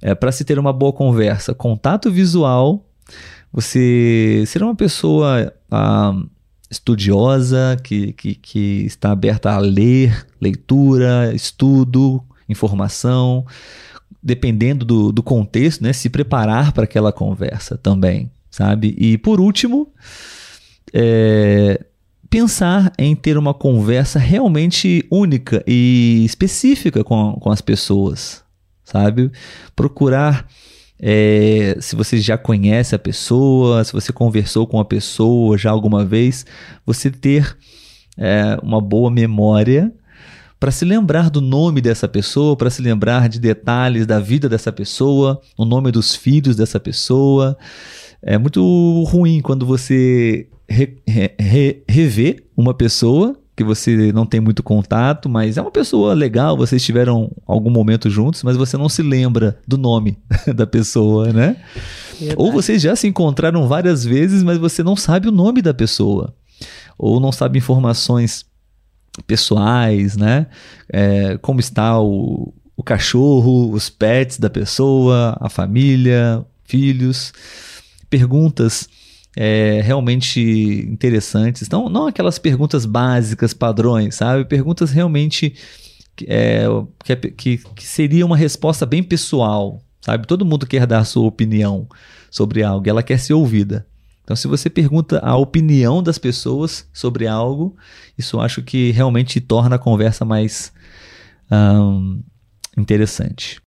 é, para se ter uma boa conversa, contato visual, você ser uma pessoa ah, estudiosa, que, que, que está aberta a ler, leitura, estudo, informação, dependendo do, do contexto, né, se preparar para aquela conversa também, sabe? E por último, é, pensar em ter uma conversa realmente única e específica com, com as pessoas, sabe? Procurar é, se você já conhece a pessoa, se você conversou com a pessoa já alguma vez, você ter é, uma boa memória para se lembrar do nome dessa pessoa, para se lembrar de detalhes da vida dessa pessoa, o nome dos filhos dessa pessoa. É muito ruim quando você re, re, re, revê uma pessoa que você não tem muito contato, mas é uma pessoa legal, vocês tiveram algum momento juntos, mas você não se lembra do nome da pessoa, né? Verdade. Ou vocês já se encontraram várias vezes, mas você não sabe o nome da pessoa. Ou não sabe informações pessoais, né? É, como está o, o cachorro, os pets da pessoa, a família, filhos. Perguntas é, realmente interessantes. Não, não aquelas perguntas básicas, padrões, sabe? Perguntas realmente é, que, que, que seria uma resposta bem pessoal, sabe? Todo mundo quer dar sua opinião sobre algo, ela quer ser ouvida. Então, se você pergunta a opinião das pessoas sobre algo, isso acho que realmente torna a conversa mais interessante.